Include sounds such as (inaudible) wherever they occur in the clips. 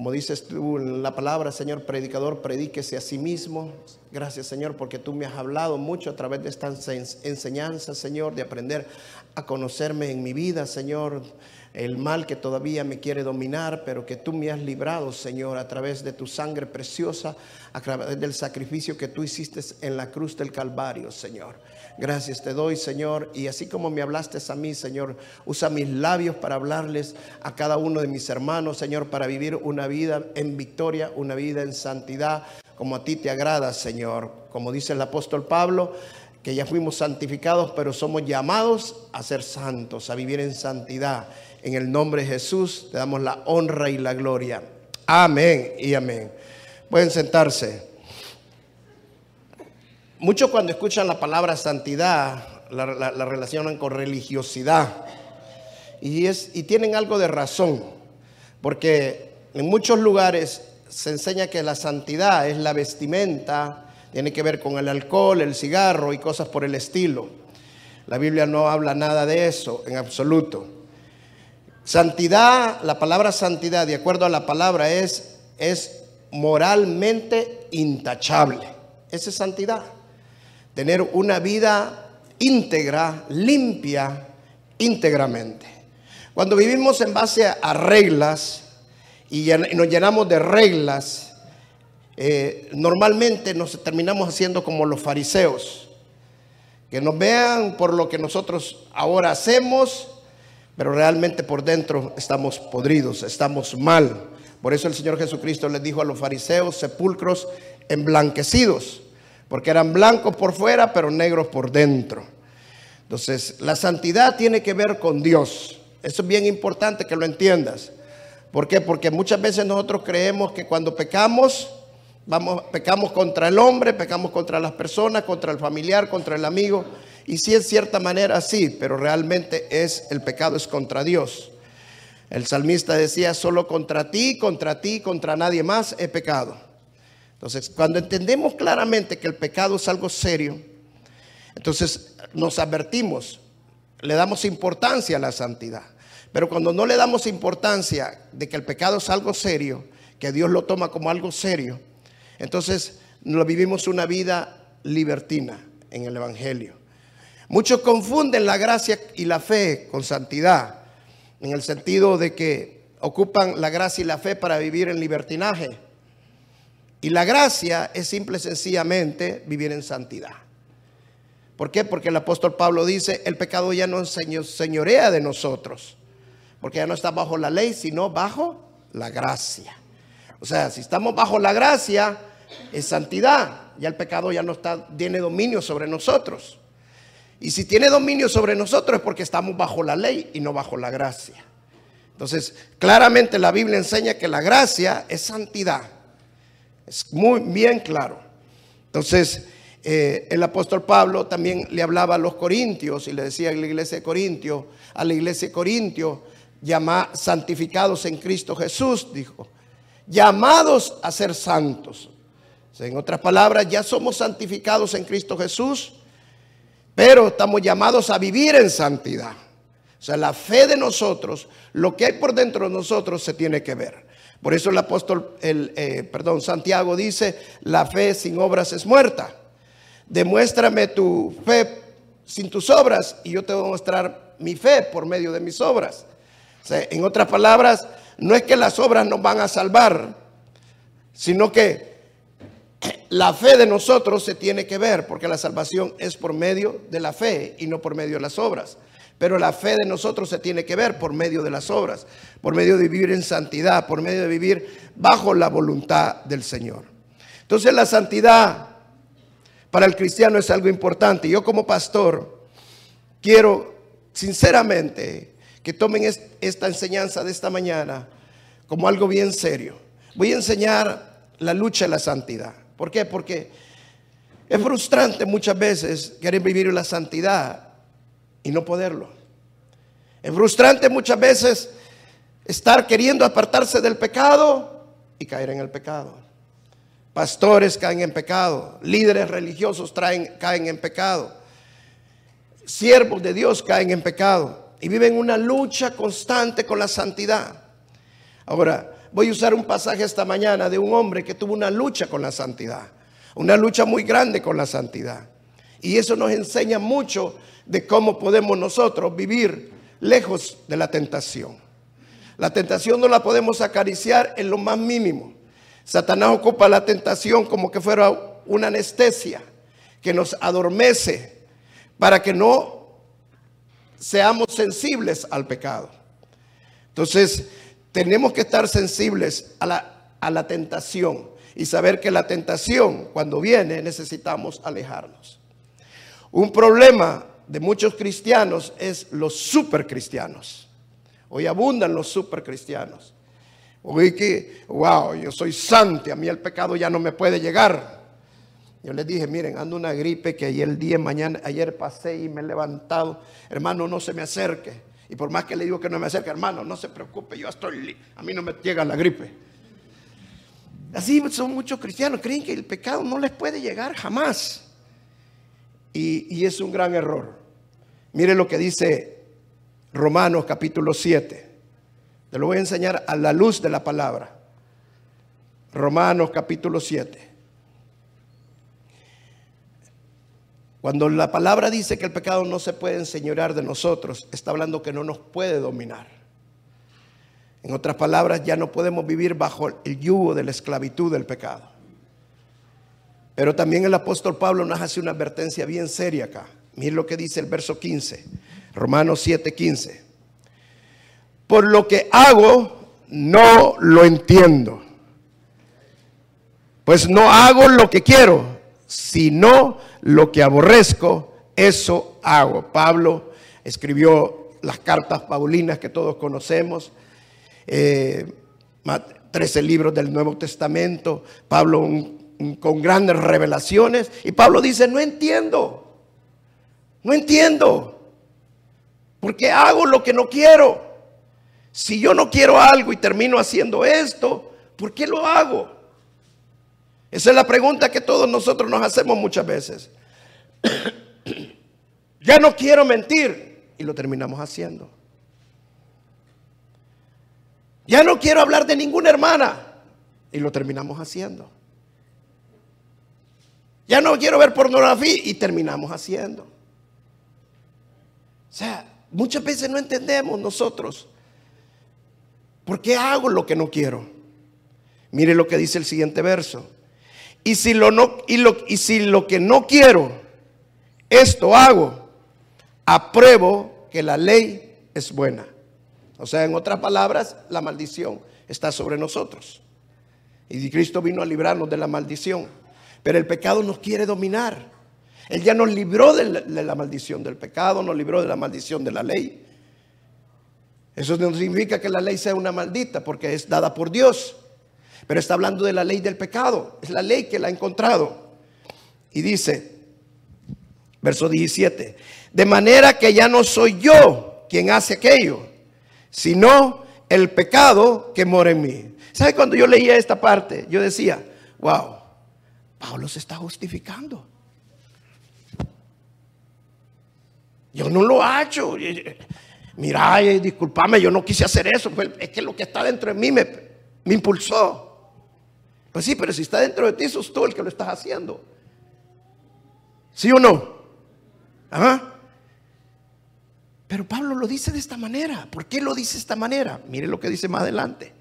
Como dices tú en la palabra, Señor, predicador, predíquese a sí mismo. Gracias, Señor, porque tú me has hablado mucho a través de estas enseñanzas, Señor, de aprender a conocerme en mi vida, Señor. El mal que todavía me quiere dominar, pero que tú me has librado, Señor, a través de tu sangre preciosa, a través del sacrificio que tú hiciste en la cruz del Calvario, Señor. Gracias te doy, Señor. Y así como me hablaste a mí, Señor, usa mis labios para hablarles a cada uno de mis hermanos, Señor, para vivir una vida en victoria, una vida en santidad, como a ti te agrada, Señor. Como dice el apóstol Pablo, que ya fuimos santificados, pero somos llamados a ser santos, a vivir en santidad. En el nombre de Jesús te damos la honra y la gloria. Amén y amén. Pueden sentarse. Muchos cuando escuchan la palabra santidad la, relacionan con religiosidad. Y, es, y tienen algo de razón, porque en muchos lugares se enseña que la santidad es la vestimenta, tiene que ver con el alcohol, el cigarro y cosas por el estilo. La Biblia no habla nada de eso en absoluto. Santidad, la palabra santidad, de acuerdo a la palabra, es, es moralmente intachable. Esa es santidad tener una vida íntegra, limpia, íntegramente. Cuando vivimos en base a reglas y nos llenamos de reglas, eh, normalmente nos terminamos haciendo como los fariseos, que nos vean por lo que nosotros ahora hacemos, pero realmente por dentro estamos podridos, estamos mal. Por eso el Señor Jesucristo les dijo a los fariseos, sepulcros emblanquecidos porque eran blancos por fuera, pero negros por dentro. Entonces, la santidad tiene que ver con Dios. Eso es bien importante que lo entiendas. ¿Por qué? Porque muchas veces nosotros creemos que cuando pecamos, vamos, pecamos contra el hombre, pecamos contra las personas, contra el familiar, contra el amigo. Y sí, en cierta manera sí, pero realmente es el pecado es contra Dios. El salmista decía, solo contra ti, contra ti, contra nadie más he pecado. Entonces, cuando entendemos claramente que el pecado es algo serio, entonces nos advertimos, le damos importancia a la santidad. Pero cuando no le damos importancia de que el pecado es algo serio, que Dios lo toma como algo serio, entonces lo vivimos una vida libertina en el Evangelio. Muchos confunden la gracia y la fe con santidad, en el sentido de que ocupan la gracia y la fe para vivir en libertinaje. Y la gracia es simple y sencillamente vivir en santidad. ¿Por qué? Porque el apóstol Pablo dice, el pecado ya no señorea de nosotros, porque ya no está bajo la ley, sino bajo la gracia. O sea, si estamos bajo la gracia, es santidad. Ya el pecado ya no está, tiene dominio sobre nosotros. Y si tiene dominio sobre nosotros es porque estamos bajo la ley y no bajo la gracia. Entonces, claramente la Biblia enseña que la gracia es santidad. Es muy bien claro. Entonces, eh, el apóstol Pablo también le hablaba a los corintios y le decía a la iglesia de Corintio, a la iglesia de Corintio, llama, santificados en Cristo Jesús, dijo, llamados a ser santos. en otras palabras, ya somos santificados en Cristo Jesús, pero estamos llamados a vivir en santidad. O sea, la fe de nosotros, lo que hay por dentro de nosotros se tiene que ver. Por eso el apóstol, eh, perdón, Santiago dice, la fe sin obras es muerta. Demuéstrame tu fe sin tus obras y yo te voy a mostrar mi fe por medio de mis obras. en otras palabras, no es que las obras nos van a salvar, sino que la fe de nosotros se tiene que ver, porque la salvación es por medio de la fe y no por medio de las obras. Pero la fe de nosotros se tiene que ver por medio de las obras, por medio de vivir en santidad, por medio de vivir bajo la voluntad del Señor. Entonces la santidad para el cristiano es algo importante. Yo como pastor quiero sinceramente que tomen esta enseñanza de esta mañana como algo bien serio. Voy a enseñar la lucha de la santidad. ¿Por qué? Porque Es frustrante muchas veces querer vivir la santidad y no poderlo. Es frustrante muchas veces estar queriendo apartarse del pecado y caer en el pecado. Pastores caen en pecado, líderes religiosos traen, caen en pecado, siervos de Dios caen en pecado y viven una lucha constante con la santidad. Ahora, voy a usar un pasaje esta mañana de un hombre que tuvo una lucha con la santidad, una lucha muy grande con la santidad. Y eso nos enseña mucho de cómo podemos nosotros vivir lejos de la tentación. La tentación no la podemos acariciar en lo más mínimo. Satanás ocupa la tentación como que fuera una anestesia que nos adormece para que no seamos sensibles al pecado. Entonces, tenemos que estar sensibles a la, a la tentación y saber que la tentación, cuando viene, necesitamos alejarnos. Un problema de muchos cristianos es los supercristianos. Hoy abundan los supercristianos. Hoy que, wow, yo soy santo, a mí el pecado ya no me puede llegar. Yo les dije, miren, ando una gripe que ayer día, mañana, ayer pasé y me he levantado. Hermano, no se me acerque. Y por más que le digo que no me acerque, hermano, no se preocupe, yo estoy, a mí no me llega la gripe. Así son muchos cristianos, creen que el pecado no les puede llegar jamás. Y, y es un gran error. Mire lo que dice Romanos capítulo 7. Te lo voy a enseñar a la luz de la palabra. Romanos capítulo 7. Cuando la palabra dice que el pecado no se puede enseñorear de nosotros, está hablando que no nos puede dominar. En otras palabras, ya no podemos vivir bajo el yugo de la esclavitud del pecado. Pero también el apóstol Pablo nos hace una advertencia bien seria acá. Miren lo que dice el verso 15, Romanos 7, 15. Por lo que hago, no lo entiendo. Pues no hago lo que quiero, sino lo que aborrezco, eso hago. Pablo escribió las cartas paulinas que todos conocemos, eh, 13 libros del Nuevo Testamento, Pablo con grandes revelaciones, y Pablo dice, no entiendo. No entiendo. Porque hago lo que no quiero. Si yo no quiero algo y termino haciendo esto, ¿por qué lo hago? Esa es la pregunta que todos nosotros nos hacemos muchas veces. (coughs) ya no quiero mentir y lo terminamos haciendo. Ya no quiero hablar de ninguna hermana y lo terminamos haciendo. Ya no quiero ver pornografía y terminamos haciendo. O sea, muchas veces no entendemos nosotros por qué hago lo que no quiero. Mire lo que dice el siguiente verso. Y si lo, no, y lo, y si lo que no quiero, esto hago, apruebo que la ley es buena. O sea, en otras palabras, la maldición está sobre nosotros. Y Cristo vino a librarnos de la maldición. Pero el pecado nos quiere dominar. Él ya nos libró de la, maldición del pecado, nos libró de la maldición de la ley. Eso no significa que la ley sea una maldita, porque es dada por Dios. Pero está hablando de la ley del pecado. Es la ley que la ha encontrado. Y dice, verso 17, de manera que ya no soy yo quien hace aquello, sino el pecado que mora en mí. ¿Sabe cuando yo leía esta parte? Yo decía, wow, Pablo se está justificando. Yo no lo he hecho. Mira, discúlpame, yo no quise hacer eso. Es que lo que está dentro de mí me, impulsó. Pues sí, pero si está dentro de ti, sos tú el que lo estás haciendo. ¿Sí o no? ¿Ah? Pero Pablo lo dice de esta manera. ¿Por qué lo dice de esta manera? Mire lo que dice más adelante.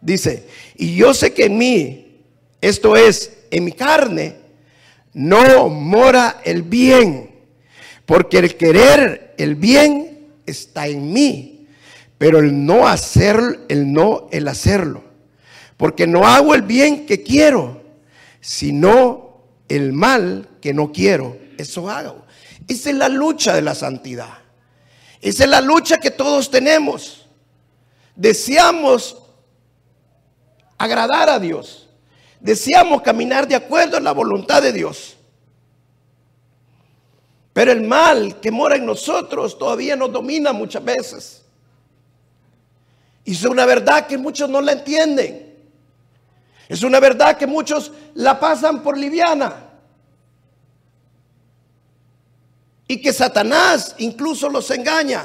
Dice, y yo sé que en mí, esto es, en mi carne, no mora el bien. Porque el querer el bien está en mí, pero el no hacer, el no el hacerlo. Porque no hago el bien que quiero, sino el mal que no quiero. Eso hago. Esa es la lucha de la santidad. Esa es la lucha que todos tenemos. Deseamos agradar a Dios. Deseamos caminar de acuerdo a la voluntad de Dios. Pero el mal que mora en nosotros todavía nos domina muchas veces. Y es una verdad que muchos no la entienden. Es una verdad que muchos la pasan por liviana. Y que Satanás incluso los engaña.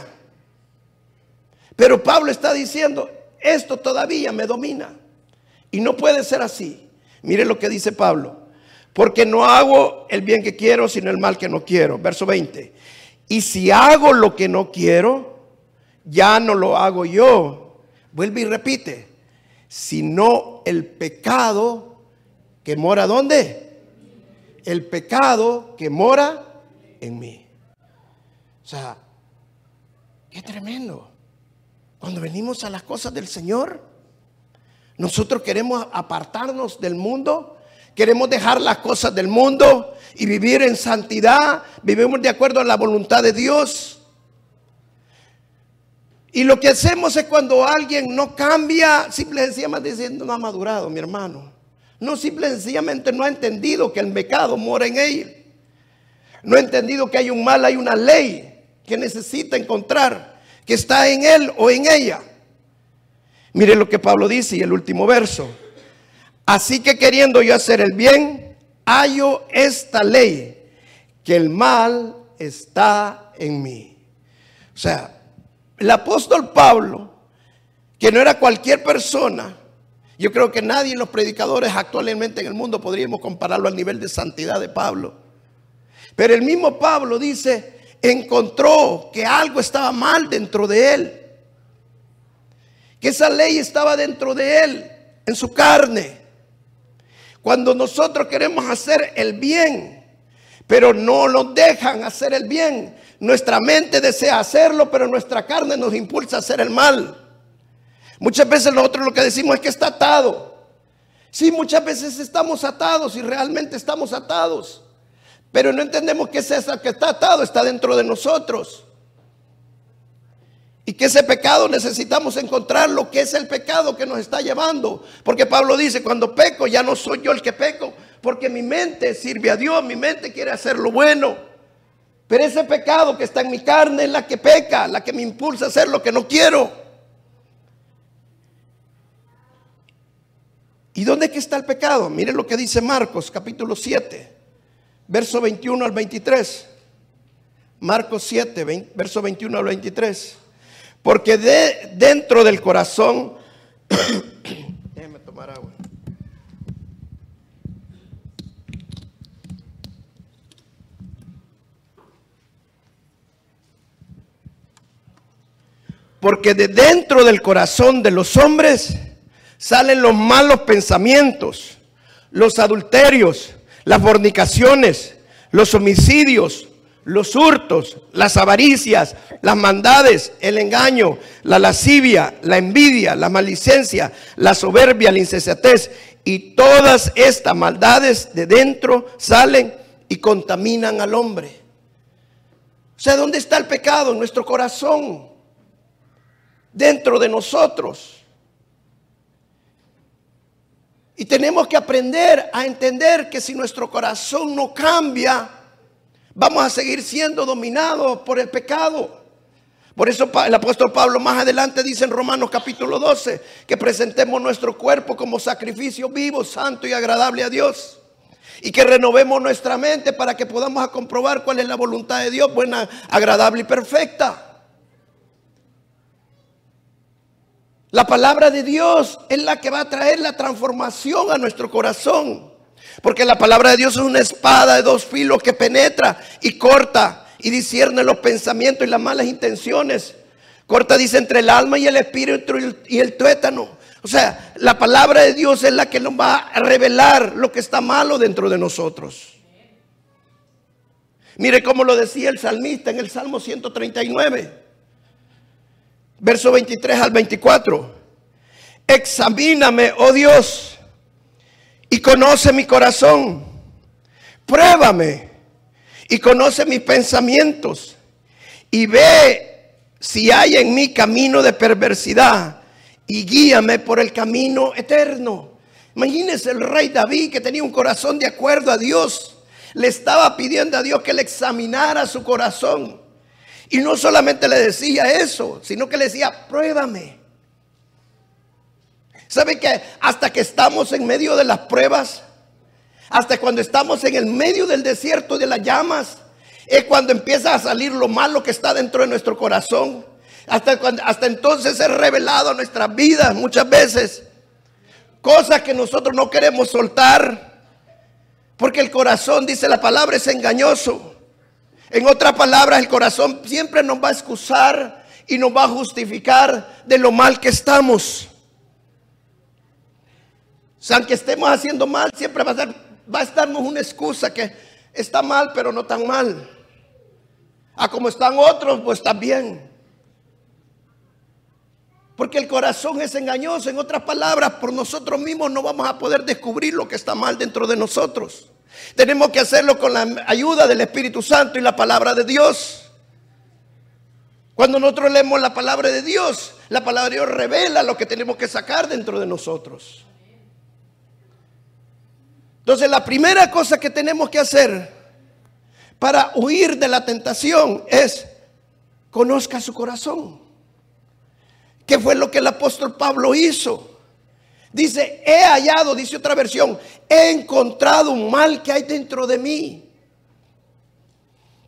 Pero Pablo está diciendo, esto todavía me domina. Y no puede ser así. Mire lo que dice Pablo. Porque no hago el bien que quiero, sino el mal que no quiero. Verso 20. Y si hago lo que no quiero, ya no lo hago yo. Vuelve y repite. Sino el pecado que mora ¿dónde? El pecado que mora en mí. O sea, qué tremendo. Cuando venimos a las cosas del Señor, nosotros queremos apartarnos del mundo, queremos dejar las cosas del mundo y vivir en santidad, vivimos de acuerdo a la voluntad de Dios. Y lo que hacemos es cuando alguien no cambia, simple y sencillamente diciendo no ha madurado, mi hermano. No, simple y sencillamente no ha entendido que el pecado mora en él. No ha entendido que hay un mal, hay una ley que necesita encontrar, que está en él o en ella. Mire lo que Pablo dice y el último verso. Así que queriendo yo hacer el bien, hallo esta ley, que el mal está en mí. O sea, el apóstol Pablo, que no era cualquier persona, yo creo que nadie en los predicadores actualmente en el mundo podríamos compararlo al nivel de santidad de Pablo. Pero el mismo Pablo dice, encontró que algo estaba mal dentro de él que esa ley estaba dentro de él, en su carne. Cuando nosotros queremos hacer el bien, pero no nos dejan hacer el bien, nuestra mente desea hacerlo, pero nuestra carne nos impulsa a hacer el mal. Muchas veces nosotros lo que decimos es que está atado. Sí, muchas veces estamos atados y realmente estamos atados. Pero no entendemos que es eso que está atado, está dentro de nosotros. Y que ese pecado necesitamos encontrar lo que es el pecado que nos está llevando. Porque Pablo dice, cuando peco ya no soy yo el que peco, porque mi mente sirve a Dios, mi mente quiere hacer lo bueno. Pero ese pecado que está en mi carne es la que peca, la que me impulsa a hacer lo que no quiero. ¿Y dónde es que está el pecado? Mire lo que dice Marcos capítulo 7, verso 21 al 23. Marcos 7, verso 21 al 23. Porque de, dentro del corazón, (coughs) déjeme tomar agua. Porque de dentro del corazón de los hombres salen los malos pensamientos, los adulterios, las fornicaciones, los homicidios, los hurtos, las avaricias, las maldades, el engaño, la lascivia, la envidia, la malicencia, la soberbia, la insensatez y todas estas maldades de dentro salen y contaminan al hombre. O sea, ¿dónde está el pecado? En nuestro corazón, dentro de nosotros. Y tenemos que aprender a entender que si nuestro corazón no cambia, Vamos a seguir siendo dominados por el pecado. Por eso el apóstol Pablo más adelante dice en Romanos capítulo 12 que presentemos nuestro cuerpo como sacrificio vivo, santo y agradable a Dios. Y que renovemos nuestra mente para que podamos comprobar cuál es la voluntad de Dios, buena, agradable y perfecta. La palabra de Dios es la que va a traer la transformación a nuestro corazón. Porque la palabra de Dios es una espada de dos filos que penetra y corta y discierne los pensamientos y las malas intenciones. Corta, dice, entre el alma y el espíritu y el tuétano. O sea, la palabra de Dios es la que nos va a revelar lo que está malo dentro de nosotros. Mire cómo lo decía el salmista en el Salmo 139, verso 23 al 24. Examíname, oh Dios y conoce mi corazón. Pruébame y conoce mis pensamientos y ve si hay en mí camino de perversidad y guíame por el camino eterno. Imagínese el rey David que tenía un corazón de acuerdo a Dios. le estaba pidiendo a Dios que le examinara su corazón. Y no solamente le decía eso, sino que le decía, pruébame. ¿Sabe que hasta que estamos en medio de las pruebas, hasta cuando estamos en el medio del desierto de las llamas, es cuando empieza a salir lo malo que está dentro de nuestro corazón. Hasta, cuando, hasta entonces es revelado nuestras vidas muchas veces. Cosas que nosotros no queremos soltar. Porque el corazón, dice la palabra, es engañoso. En otras palabras, el corazón siempre nos va a excusar y nos va a justificar de lo mal que estamos. O sea, aunque estemos haciendo mal, siempre va a, estar, va a estarnos una excusa que está mal, pero no tan mal. A como están otros, pues también. Porque el corazón es engañoso. En otras palabras, por nosotros mismos no vamos a poder descubrir lo que está mal dentro de nosotros. Tenemos que hacerlo con la ayuda del Espíritu Santo y la palabra de Dios. Cuando nosotros leemos la palabra de Dios, la palabra de Dios revela lo que tenemos que sacar dentro de nosotros. Entonces la primera cosa que tenemos que hacer para huir de la tentación es conozca su corazón. ¿Qué fue lo que el apóstol Pablo hizo? Dice, he hallado, dice otra versión, he encontrado un mal que hay dentro de mí.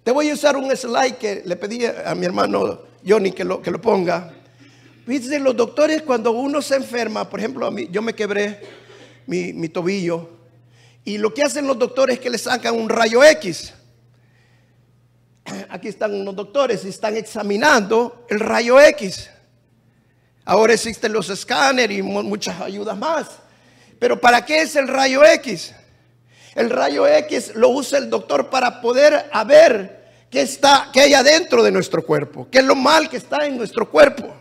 Te voy a usar un slide que le pedí a mi hermano Johnny que lo, que lo ponga. Dice, los doctores cuando uno se enferma, por ejemplo, a mí, yo me quebré mi, mi tobillo y lo que hacen los doctores es que le sacan un rayo X. (clears throat) Aquí están unos doctores y están examinando el rayo X. Ahora existen los escáneres y muchas ayudas más. Pero ¿para qué es el rayo X? El rayo X lo usa el doctor para poder ver qué está, qué hay adentro de nuestro cuerpo, qué es lo mal que está en nuestro cuerpo.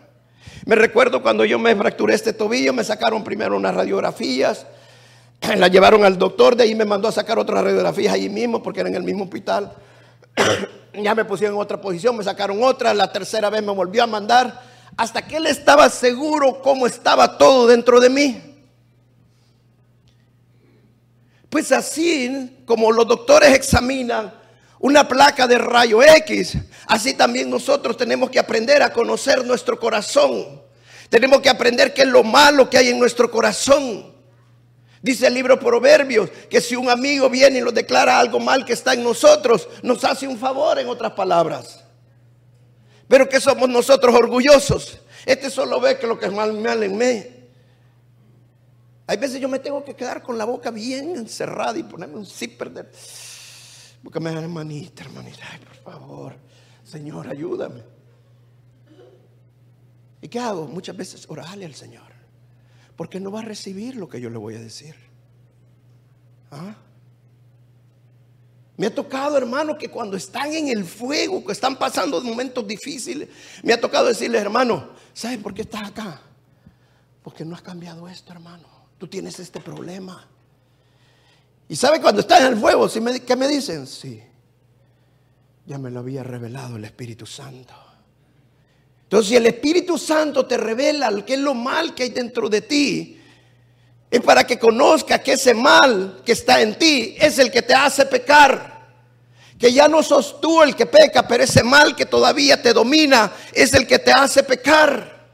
Me recuerdo cuando yo me fracturé este tobillo, me sacaron primero unas radiografías, (clears throat) la llevaron al doctor, de ahí me mandó a sacar otras radiografías allí mismo, porque era en el mismo hospital. (clears throat) ya me pusieron en otra posición, me sacaron otra, la tercera vez me volvió a mandar, hasta que él estaba seguro cómo estaba todo dentro de mí. Pues así como los doctores examinan una placa de rayo X, así también nosotros tenemos que aprender a conocer nuestro corazón. Tenemos que aprender qué es lo malo que hay en nuestro corazón. Dice el libro Proverbios que si un amigo viene y nos declara algo mal que está en nosotros, nos hace un favor en otras palabras. Pero que somos nosotros orgullosos. Este solo ve que lo que es mal, en mí. Hay veces yo me tengo que quedar con la boca bien encerrada y ponerme un zipper de... Porque me dan hermanita, hermanita, ay, por favor, Señor, ayúdame. ¿Y qué hago? Muchas veces orarle al Señor. Porque no va a recibir lo que yo le voy a decir. ¿Ah? Me ha tocado, hermano, que cuando están en el fuego, que están pasando momentos difíciles, me ha tocado decirle, hermano, ¿sabes por qué estás acá? Porque no has cambiado esto, hermano. Tú tienes este problema. Y sabe cuando estás en el fuego, ¿qué me dicen? Sí, ya me lo había revelado el Espíritu Santo. Entonces, si el Espíritu Santo te revela lo que es lo mal que hay dentro de ti, es para que conozca que ese mal que está en ti es el que te hace pecar. Que ya no sos tú el que peca, pero ese mal que todavía te domina es el que te hace pecar.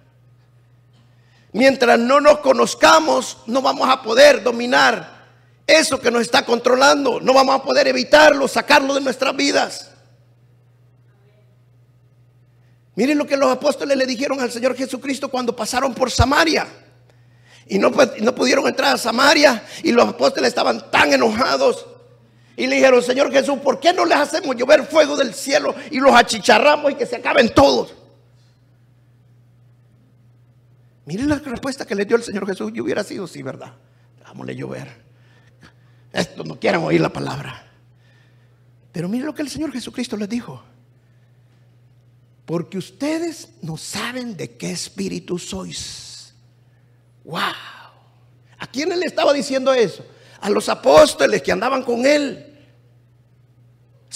Mientras no nos conozcamos, no vamos a poder dominar eso que nos está controlando. No vamos a poder evitarlo, sacarlo de nuestras vidas. Miren lo que los apóstoles le dijeron al Señor Jesucristo cuando pasaron por Samaria. Y no, no pudieron entrar a Samaria y los apóstoles estaban tan enojados. Y le dijeron, Señor Jesús, ¿por qué no les hacemos llover fuego del cielo y los achicharramos y que se acaben todos? Miren la respuesta que le dio el Señor Jesús. Y hubiera sido, sí, ¿verdad? Dámosle llover. Estos no quieren oír la palabra. Pero miren lo que el Señor Jesucristo les dijo. Porque ustedes no saben de qué espíritu sois. Wow. ¿A quién le estaba diciendo eso? A los apóstoles que andaban con él.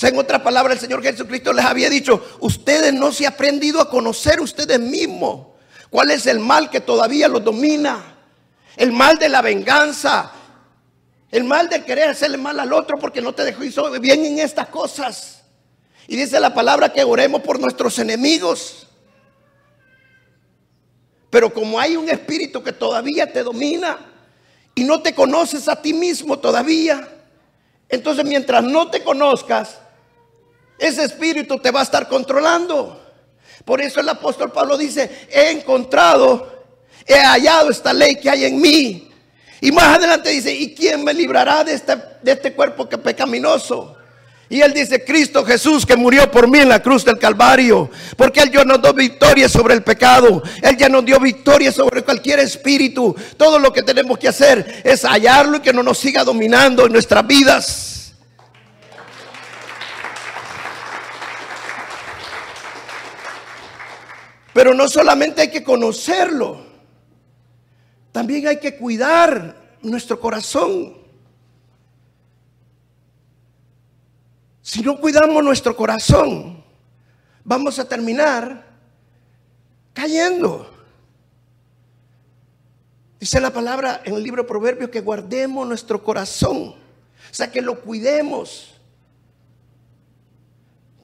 En otra palabra, el Señor Jesucristo les había dicho, ustedes no se han aprendido a conocer ustedes mismos. ¿Cuál es el mal que todavía los domina? El mal de la venganza, El mal de querer hacerle mal al otro porque no te dejó bien en estas cosas. Y dice la palabra que oremos por nuestros enemigos. Pero como hay un espíritu que todavía te domina y no te conoces a ti mismo todavía, entonces mientras no te conozcas, ese espíritu te va a estar controlando. Por eso el apóstol Pablo dice, he encontrado, he hallado esta ley que hay en mí y más adelante dice, ¿y quién me librará de este, de este cuerpo que pecaminoso? Y él dice, Cristo Jesús que murió por mí en la cruz del Calvario, porque él ya nos dio victoria sobre el pecado, él ya nos dio victoria sobre cualquier espíritu. Todo lo que tenemos que hacer es hallarlo y que no nos siga dominando en nuestras vidas. Pero no solamente hay que conocerlo, también hay que cuidar nuestro corazón. Si no cuidamos nuestro corazón, vamos a terminar cayendo. Dice la palabra en el libro Proverbios que guardemos nuestro corazón, o sea, que lo cuidemos.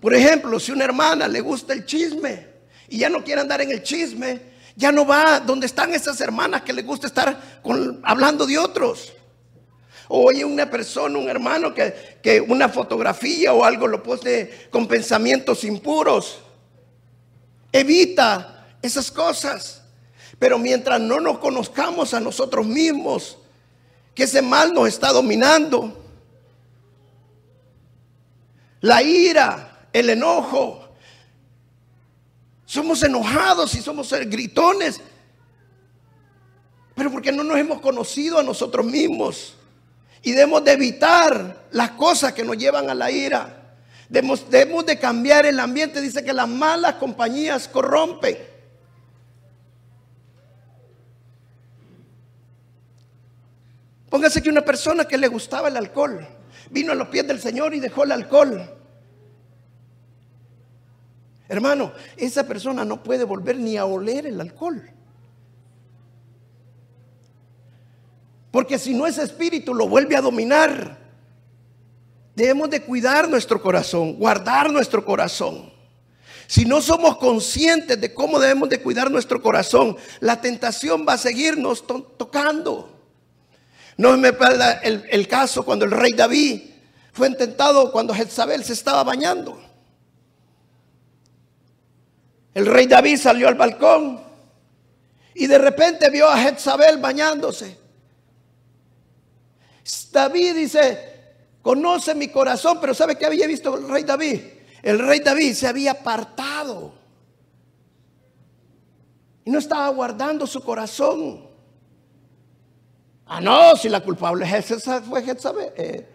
Por ejemplo, si una hermana le gusta el chisme y ya no quiere andar en el chisme, ya no va donde están esas hermanas que les gusta estar hablando de otros. O oye una persona, un hermano que, que una fotografía o algo lo pone con pensamientos impuros. Evita esas cosas. Pero mientras no nos conozcamos a nosotros mismos, que ese mal nos está dominando, la ira, el enojo, somos enojados y somos gritones. Pero porque no nos hemos conocido a nosotros mismos. Y debemos de evitar las cosas que nos llevan a la ira. Debemos, de cambiar el ambiente. Dice que las malas compañías corrompen. Póngase que una persona que le gustaba el alcohol vino a los pies del Señor y dejó el alcohol. Hermano, esa persona no puede volver ni a oler el alcohol. Porque si no ese espíritu lo vuelve a dominar, debemos de cuidar nuestro corazón, guardar nuestro corazón. Si no somos conscientes de cómo debemos de cuidar nuestro corazón, la tentación va a seguirnos tocando. No me pierda el, el caso cuando el rey David fue intentado cuando Jezabel se estaba bañando. El rey David salió al balcón y de repente vio a Jezabel bañándose. David dice, conoce mi corazón, pero ¿sabe qué había visto el rey David? El rey David se había apartado y no estaba guardando su corazón. Ah, no, si la culpable fue Jezabel, eh,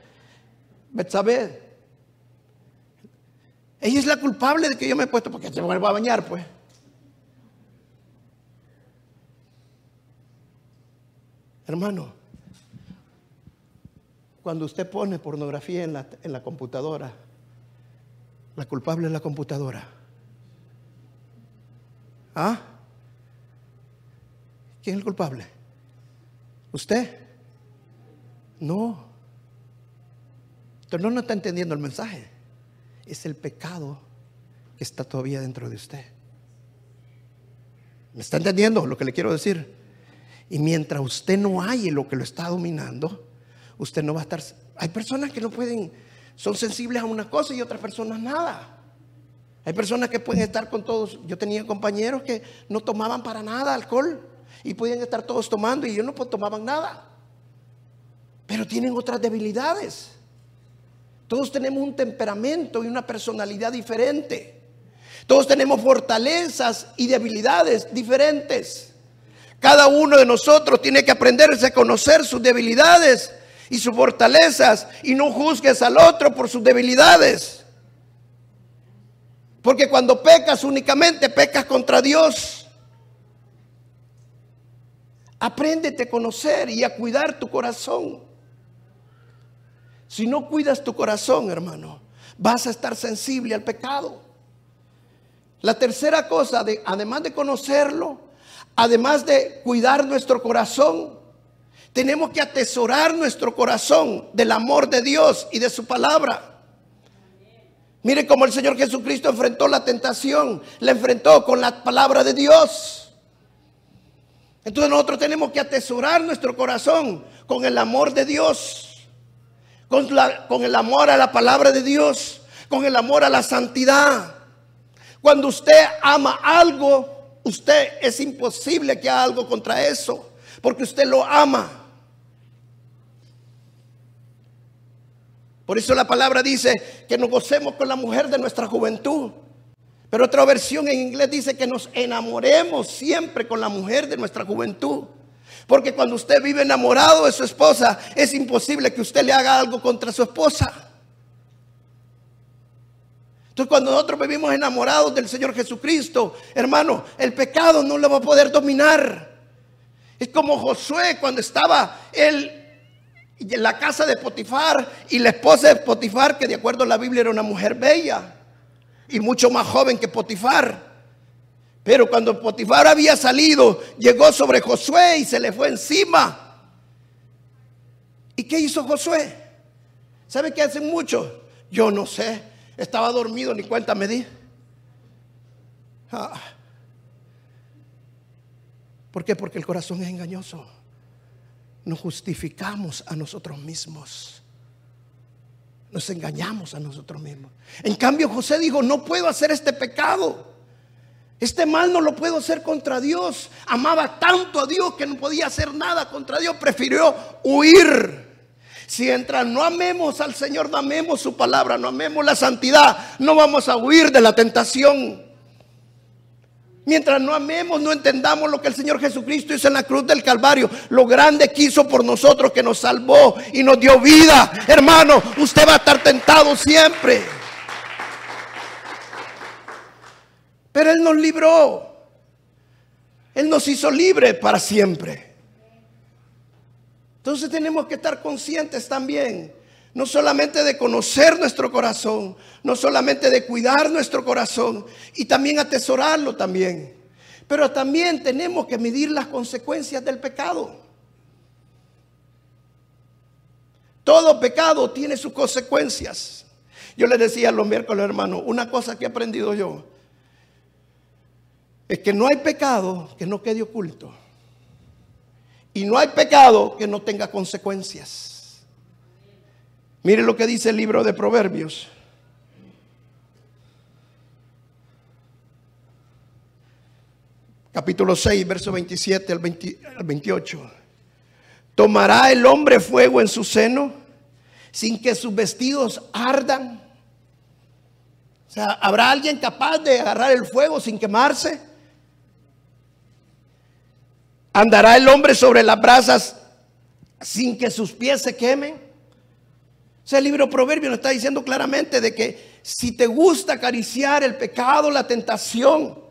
ella es la culpable de que yo me he puesto porque se vuelva a bañar, pues. Hermano, cuando usted pone pornografía en la, en la computadora, la culpable es la computadora. ¿Ah? ¿Quién es el culpable? ¿Usted? No. Usted no, no está entendiendo el mensaje es el pecado que está todavía dentro de usted. ¿Me está entendiendo lo que le quiero decir? Y mientras usted no hay lo que lo está dominando, usted no va a estar... Hay personas que no pueden, son sensibles a una cosa y otras personas nada. Hay personas que pueden estar con todos. Yo tenía compañeros que no tomaban para nada alcohol y podían estar todos tomando y ellos no tomaban nada. Pero tienen otras debilidades. Todos tenemos un temperamento y una personalidad diferente. Todos tenemos fortalezas y debilidades diferentes. Cada uno de nosotros tiene que aprenderse a conocer sus debilidades y sus fortalezas y no juzgues al otro por sus debilidades. Porque cuando pecas únicamente pecas contra Dios. Apréndete a conocer y a cuidar tu corazón. Si no cuidas tu corazón, hermano, vas a estar sensible al pecado. La tercera cosa, de, además de conocerlo, además de cuidar nuestro corazón, Tenemos que atesorar nuestro corazón del amor de Dios y de su palabra. Mire cómo el Señor Jesucristo enfrentó la tentación, la enfrentó con la palabra de Dios. Entonces nosotros tenemos que atesorar nuestro corazón con el amor de Dios, con, con el amor a la palabra de Dios, con el amor a la santidad. Cuando usted ama algo, usted es imposible que haga algo contra eso, porque usted lo ama. Por eso la palabra dice que nos gocemos con la mujer de nuestra juventud. Pero otra versión en inglés dice que nos enamoremos siempre con la mujer de nuestra juventud. Porque cuando usted vive enamorado de su esposa, es imposible que usted le haga algo contra su esposa. Entonces cuando nosotros vivimos enamorados del Señor Jesucristo, hermano, el pecado no le va a poder dominar. Es como Josué cuando estaba él la casa de Potifar y la esposa de Potifar, que de acuerdo a la Biblia era una mujer bella y mucho más joven que Potifar. Pero cuando Potifar había salido, llegó sobre Josué y se le fue encima. ¿Y qué hizo Josué? ¿Sabe qué hacen muchos? Yo no sé. Estaba dormido, ni cuenta me di. Ah. ¿Por qué? Porque el corazón es engañoso nos justificamos a nosotros mismos. Nos engañamos a nosotros mismos. En cambio, José dijo, no puedo hacer este pecado. Este mal no lo puedo hacer contra Dios. Amaba tanto a Dios que no podía hacer nada contra Dios. Prefirió huir. Si mientras no amemos al Señor, no amemos su palabra, no amemos la santidad, no vamos a huir de la tentación. Mientras no amemos, no entendamos lo que el Señor Jesucristo hizo en la cruz del Calvario. Lo grande que hizo por nosotros, que nos salvó y nos dio vida. Hermano, usted va a estar tentado siempre. Pero Él nos libró. Él nos hizo libre para siempre. Entonces tenemos que estar conscientes también no solamente de conocer nuestro corazón, no solamente de cuidar nuestro corazón y también atesorarlo también. Pero también tenemos que medir las consecuencias del pecado. Todo pecado tiene sus consecuencias. Yo les decía los miércoles, hermano, una cosa que he aprendido yo es que no hay pecado que no quede oculto. Y no hay pecado que no tenga consecuencias. Mire lo que dice el libro de Proverbios. Capítulo 6, verso 27 al, 28. ¿Tomará el hombre fuego en su seno sin que sus vestidos ardan? O sea, ¿habrá alguien capaz de agarrar el fuego sin quemarse? ¿Andará el hombre sobre las brasas sin que sus pies se quemen? O sea, el libro Proverbio nos está diciendo claramente de que si te gusta acariciar el pecado, la tentación,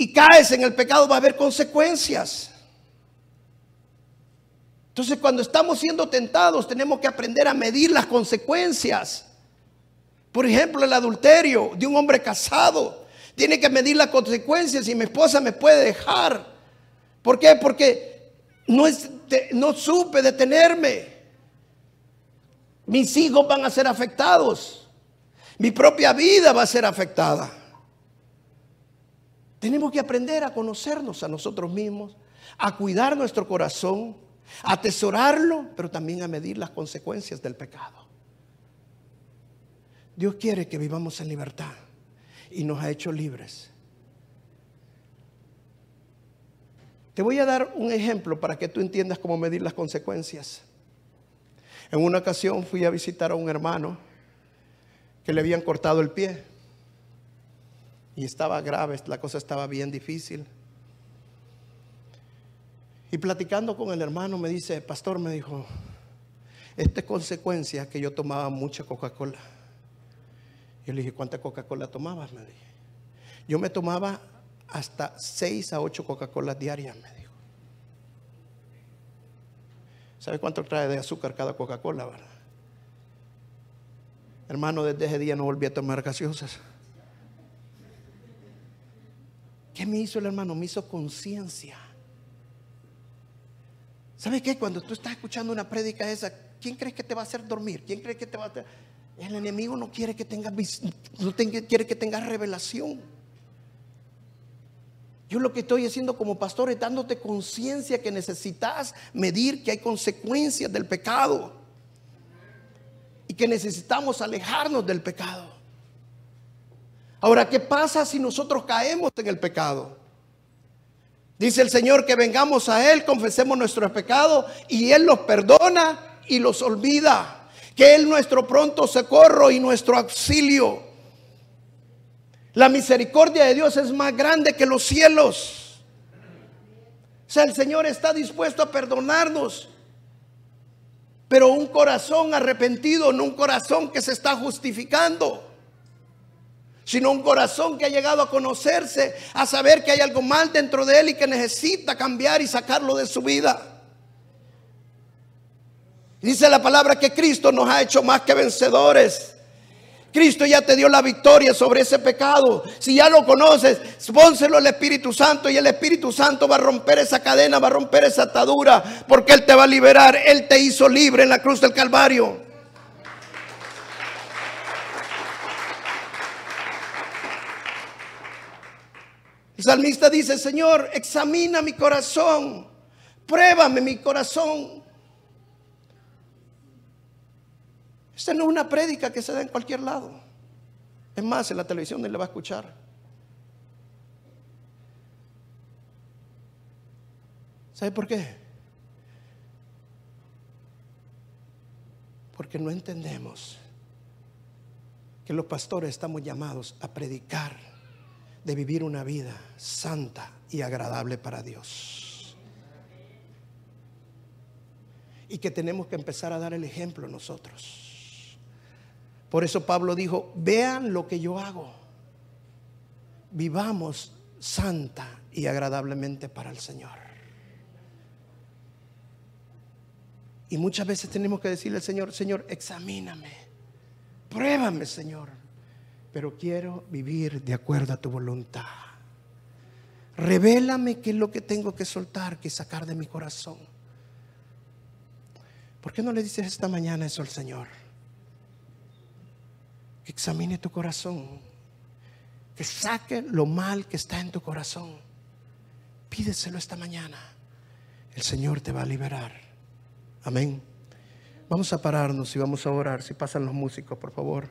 y caes en el pecado, va a haber consecuencias. Entonces, cuando estamos siendo tentados, tenemos que aprender a medir las consecuencias. Por ejemplo, el adulterio de un hombre casado. Tiene que medir las consecuencias si mi esposa me puede dejar. ¿Por qué? Porque no, no supe detenerme. Mis hijos van a ser afectados. Mi propia vida va a ser afectada. Tenemos que aprender a conocernos a nosotros mismos, a cuidar nuestro corazón, a atesorarlo, pero también a medir las consecuencias del pecado. Dios quiere que vivamos en libertad y nos ha hecho libres. Te voy a dar un ejemplo para que tú entiendas cómo medir las consecuencias. En una ocasión fui a visitar a un hermano que le habían cortado el pie y estaba grave, la cosa estaba bien difícil. Y platicando con el hermano me dice, pastor, me dijo, esta es consecuencia que yo tomaba mucha Coca-Cola. Yo le dije, ¿cuánta Coca-Cola tomabas? Me dije. Yo me tomaba hasta 6 a 8 Coca-Colas diarias, me ¿Sabe cuánto trae de azúcar cada Coca-Cola? Hermano, desde ese día no volví a tomar gaseosas. ¿Qué me hizo el hermano? Me hizo conciencia. ¿Sabe qué? Cuando tú estás escuchando una prédica esa, ¿quién crees que te va a hacer dormir? ¿Quién cree que te va a hacer? El enemigo no quiere que tengas no quiere que tengas revelación. Yo lo que estoy haciendo como pastor es dándote conciencia que necesitas medir que hay consecuencias del pecado y que necesitamos alejarnos del pecado. Ahora, ¿qué pasa si nosotros caemos en el pecado? Dice el Señor que vengamos a Él, confesemos nuestros pecados y Él los perdona y los olvida. Que Él nuestro pronto socorro y nuestro auxilio. La misericordia de Dios es más grande que los cielos. O sea, el Señor está dispuesto a perdonarnos. Pero un corazón arrepentido, no un corazón que se está justificando, sino un corazón que ha llegado a conocerse, a saber que hay algo mal dentro de él y que necesita cambiar y sacarlo de su vida. Dice la palabra que Cristo nos ha hecho más que vencedores. Cristo ya te dio la victoria sobre ese pecado. Si ya lo conoces, pónselo al Espíritu Santo y el Espíritu Santo va a romper esa cadena, va a romper esa atadura, porque Él te va a liberar. Él te hizo libre en la cruz del Calvario. El salmista dice, Señor, examina mi corazón, pruébame mi corazón. Esta no es una prédica que se da en cualquier lado. Es más, en la televisión él le va a escuchar. ¿Sabe por qué? Porque no entendemos que los pastores estamos llamados a predicar de vivir una vida santa y agradable para Dios. Y que tenemos que empezar a dar el ejemplo nosotros. Por eso Pablo dijo, vean lo que yo hago. Vivamos santa y agradablemente para el Señor. Y muchas veces tenemos que decirle al Señor, Señor, examíname, pruébame, Señor, pero quiero vivir de acuerdo a tu voluntad. Revélame qué es lo que tengo que soltar, que sacar de mi corazón. ¿Por qué no le dices esta mañana eso al Señor? Examine tu corazón, que saque lo mal que está en tu corazón. Pídeselo esta mañana. El Señor te va a liberar. Amén. Vamos a pararnos y vamos a orar. Si pasan los músicos, por favor.